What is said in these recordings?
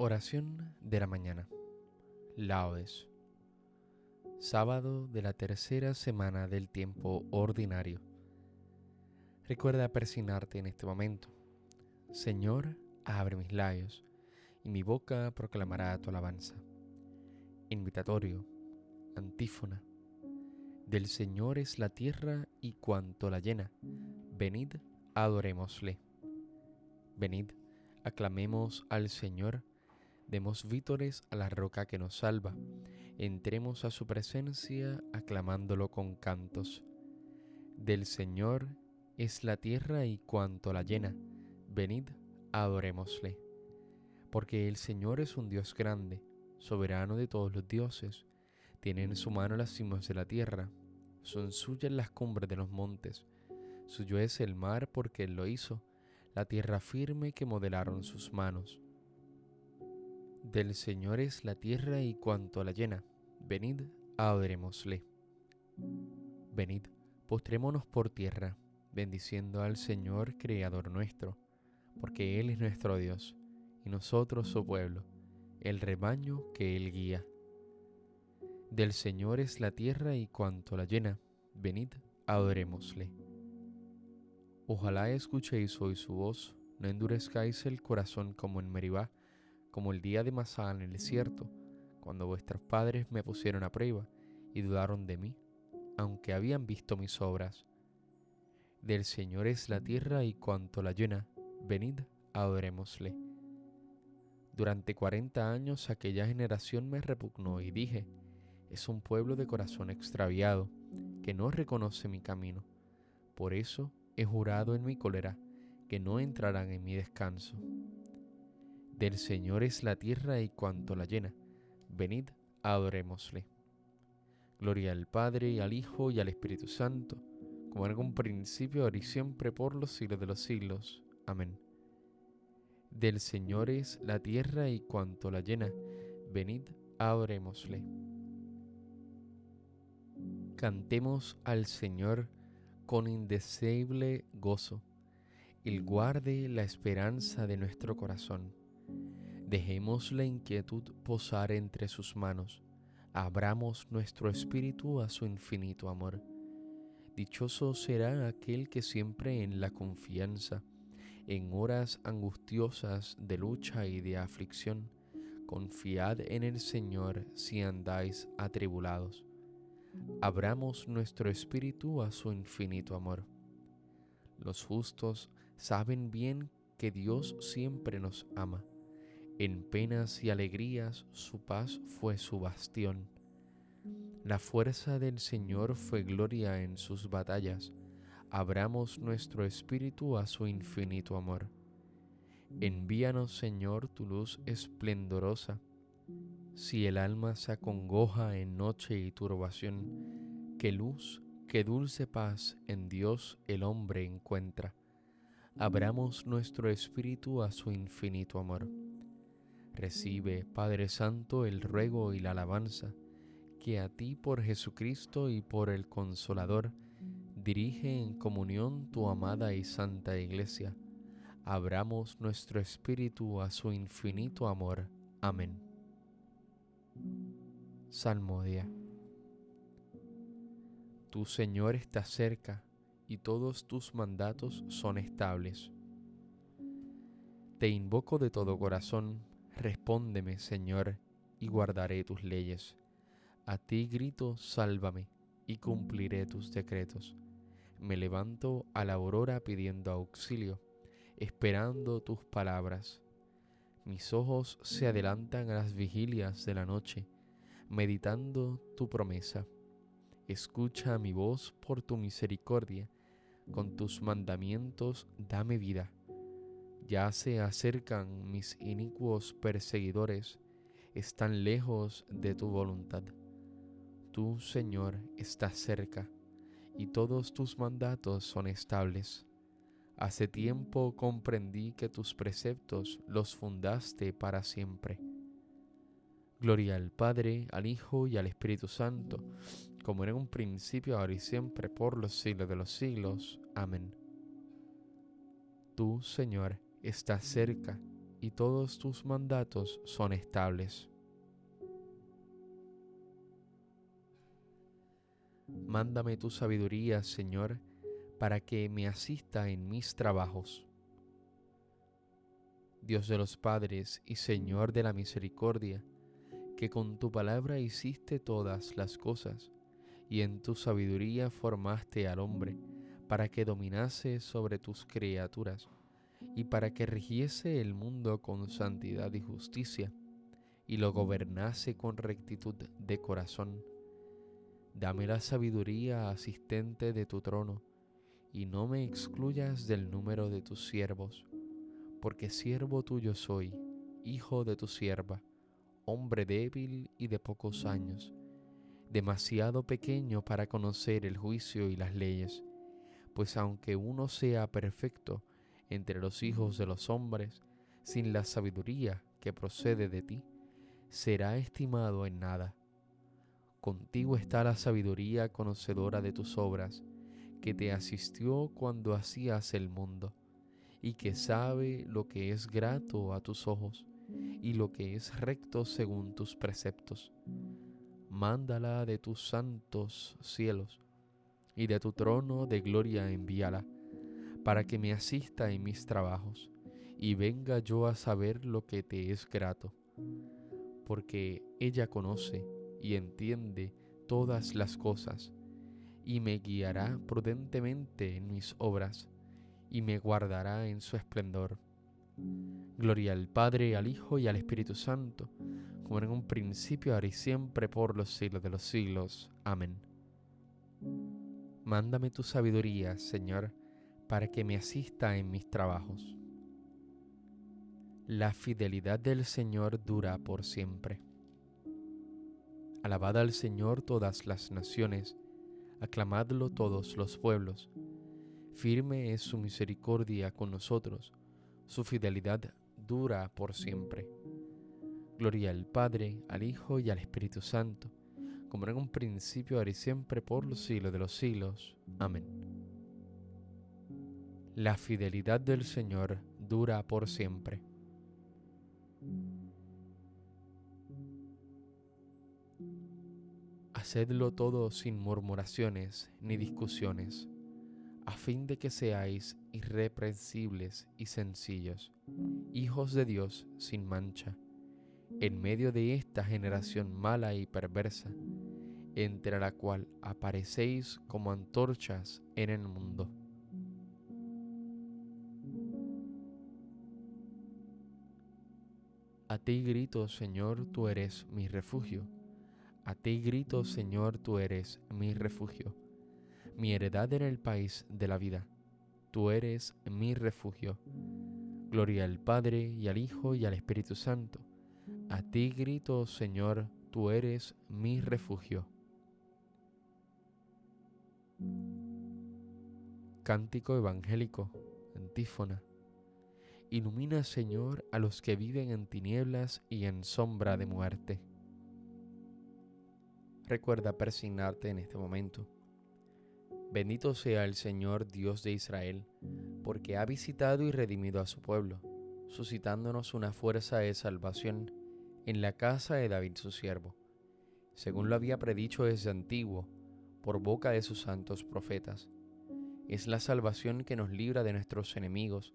Oración de la mañana. Laudes. Sábado de la tercera semana del tiempo ordinario. Recuerda persignarte en este momento. Señor, abre mis labios, y mi boca proclamará tu alabanza. Invitatorio. Antífona. Del Señor es la tierra y cuanto la llena. Venid, adorémosle. Venid, aclamemos al Señor Demos vítores a la roca que nos salva. Entremos a su presencia aclamándolo con cantos. Del Señor es la tierra y cuanto la llena. Venid, adorémosle. Porque el Señor es un Dios grande, soberano de todos los dioses. Tiene en su mano las cimas de la tierra. Son suyas las cumbres de los montes. Suyo es el mar porque Él lo hizo, la tierra firme que modelaron sus manos. Del Señor es la tierra y cuanto la llena. Venid, adorémosle. Venid, postrémonos por tierra, bendiciendo al Señor, Creador nuestro, porque Él es nuestro Dios, y nosotros su pueblo, el rebaño que Él guía. Del Señor es la tierra y cuanto la llena. Venid, adorémosle. Ojalá escuchéis hoy su voz, no endurezcáis el corazón como en Meribá, como el día de Masá en el desierto, cuando vuestros padres me pusieron a prueba y dudaron de mí, aunque habían visto mis obras. Del Señor es la tierra y cuanto la llena, venid, adorémosle. Durante cuarenta años aquella generación me repugnó y dije, es un pueblo de corazón extraviado, que no reconoce mi camino. Por eso he jurado en mi cólera que no entrarán en mi descanso. Del Señor es la tierra y cuanto la llena. Venid, adorémosle. Gloria al Padre, y al Hijo, y al Espíritu Santo, como en un principio, ahora y siempre, por los siglos de los siglos. Amén. Del Señor es la tierra y cuanto la llena. Venid, adorémosle. Cantemos al Señor con indeseable gozo. Él guarde la esperanza de nuestro corazón Dejemos la inquietud posar entre sus manos, abramos nuestro espíritu a su infinito amor. Dichoso será aquel que siempre en la confianza, en horas angustiosas de lucha y de aflicción, confiad en el Señor si andáis atribulados. Abramos nuestro espíritu a su infinito amor. Los justos saben bien que Dios siempre nos ama en penas y alegrías su paz fue su bastión. La fuerza del Señor fue gloria en sus batallas. Abramos nuestro espíritu a su infinito amor. Envíanos, Señor, tu luz esplendorosa. Si el alma se acongoja en noche y turbación, qué luz, qué dulce paz en Dios el hombre encuentra. Abramos nuestro espíritu a su infinito amor. Recibe, Padre Santo, el ruego y la alabanza que a ti por Jesucristo y por el Consolador dirige en comunión tu amada y santa Iglesia. Abramos nuestro espíritu a su infinito amor. Amén. Salmodia. Tu Señor está cerca y todos tus mandatos son estables. Te invoco de todo corazón Respóndeme, Señor, y guardaré tus leyes. A ti grito, sálvame, y cumpliré tus decretos. Me levanto a la aurora pidiendo auxilio, esperando tus palabras. Mis ojos se adelantan a las vigilias de la noche, meditando tu promesa. Escucha mi voz por tu misericordia, con tus mandamientos dame vida ya se acercan mis inicuos perseguidores, están lejos de tu voluntad. Tú, Señor, estás cerca, y todos tus mandatos son estables. Hace tiempo comprendí que tus preceptos los fundaste para siempre. Gloria al Padre, al Hijo y al Espíritu Santo, como en un principio, ahora y siempre, por los siglos de los siglos. Amén. Tú, Señor, está cerca y todos tus mandatos son estables. Mándame tu sabiduría, Señor, para que me asista en mis trabajos. Dios de los padres y Señor de la misericordia, que con tu palabra hiciste todas las cosas, y en tu sabiduría formaste al hombre, para que dominase sobre tus criaturas, y para que rigiese el mundo con santidad y justicia, y lo gobernase con rectitud de corazón. Dame la sabiduría asistente de tu trono, y no me excluyas del número de tus siervos, porque siervo tuyo soy, hijo de tu sierva hombre débil y de pocos años, demasiado pequeño para conocer el juicio y las leyes, pues aunque uno sea perfecto entre los hijos de los hombres, sin la sabiduría que procede de ti, será estimado en nada. Contigo está la sabiduría conocedora de tus obras, que te asistió cuando hacías el mundo, y que sabe lo que es grato a tus ojos y lo que es recto según tus preceptos. Mándala de tus santos cielos y de tu trono de gloria envíala, para que me asista en mis trabajos y venga yo a saber lo que te es grato, porque ella conoce y entiende todas las cosas y me guiará prudentemente en mis obras y me guardará en su esplendor Gloria al Padre, al Hijo y al Espíritu Santo, como en un principio, ahora y siempre, por los siglos de los siglos. Amén. Mándame tu sabiduría, Señor, para que me asista en mis trabajos. La fidelidad del Señor dura por siempre. Alabad al Señor todas las naciones, aclamadlo todos los pueblos. Firme es su misericordia con nosotros su fidelidad dura por siempre. Gloria al Padre, al Hijo y al Espíritu Santo, como en un principio, ahora y siempre, por los siglos de los siglos. Amén. La fidelidad del Señor dura por siempre. Hacedlo todo sin murmuraciones ni discusiones a fin de que seáis irreprensibles y sencillos, hijos de Dios sin mancha, en medio de esta generación mala y perversa, entre la cual aparecéis como antorchas en el mundo. A ti grito, Señor, tú eres mi refugio. A ti grito, Señor, tú eres mi refugio mi heredad en el país de la vida. Tú eres mi refugio. Gloria al Padre y al Hijo y al Espíritu Santo. A ti grito, Señor, tú eres mi refugio. Cántico evangélico, antífona. Ilumina, Señor, a los que viven en tinieblas y en sombra de muerte. Recuerda persignarte en este momento Bendito sea el Señor Dios de Israel, porque ha visitado y redimido a su pueblo, suscitándonos una fuerza de salvación en la casa de David su siervo, según lo había predicho desde antiguo, por boca de sus santos profetas. Es la salvación que nos libra de nuestros enemigos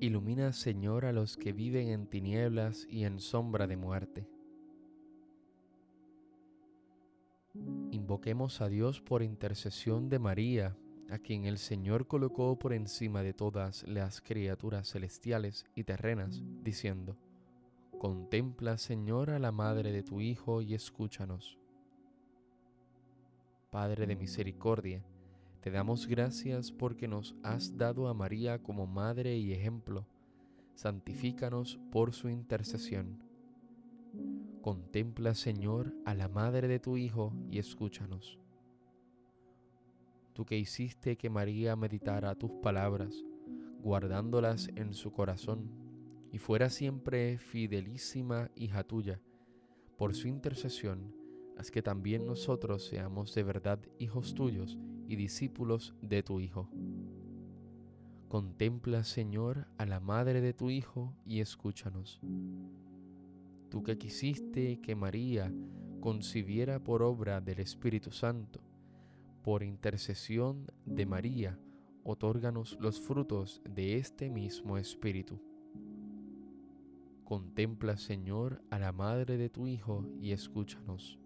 Ilumina, Señor, a los que viven en tinieblas y en sombra de muerte. Invoquemos a Dios por intercesión de María, a quien el Señor colocó por encima de todas las criaturas celestiales y terrenas, diciendo, Contempla, Señor, a la madre de tu Hijo y escúchanos. Padre de misericordia, te damos gracias porque nos has dado a María como madre y ejemplo. Santifícanos por su intercesión. Contempla, Señor, a la madre de tu Hijo y escúchanos. Tú que hiciste que María meditara tus palabras, guardándolas en su corazón, y fuera siempre fidelísima hija tuya, por su intercesión, haz que también nosotros seamos de verdad hijos tuyos y discípulos de tu Hijo. Contempla, Señor, a la madre de tu Hijo y escúchanos. Tú que quisiste que María concibiera por obra del Espíritu Santo, por intercesión de María, otórganos los frutos de este mismo Espíritu. Contempla, Señor, a la madre de tu Hijo y escúchanos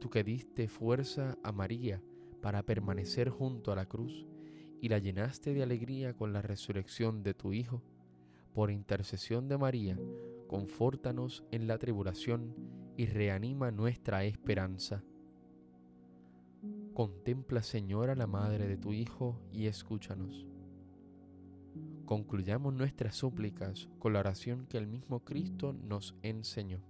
tú que diste fuerza a María para permanecer junto a la cruz y la llenaste de alegría con la resurrección de tu Hijo, por intercesión de María, confórtanos en la tribulación y reanima nuestra esperanza. Contempla, Señor, a la Madre de tu Hijo y escúchanos. Concluyamos nuestras súplicas con la oración que el mismo Cristo nos enseñó.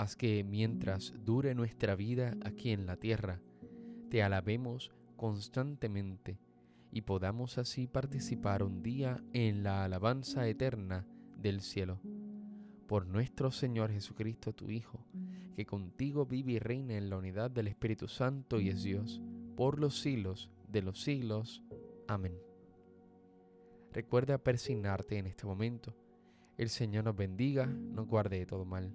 Haz que mientras dure nuestra vida aquí en la tierra, te alabemos constantemente y podamos así participar un día en la alabanza eterna del cielo. Por nuestro Señor Jesucristo, tu Hijo, que contigo vive y reina en la unidad del Espíritu Santo y es Dios, por los siglos de los siglos. Amén. Recuerda persignarte en este momento. El Señor nos bendiga, nos guarde de todo mal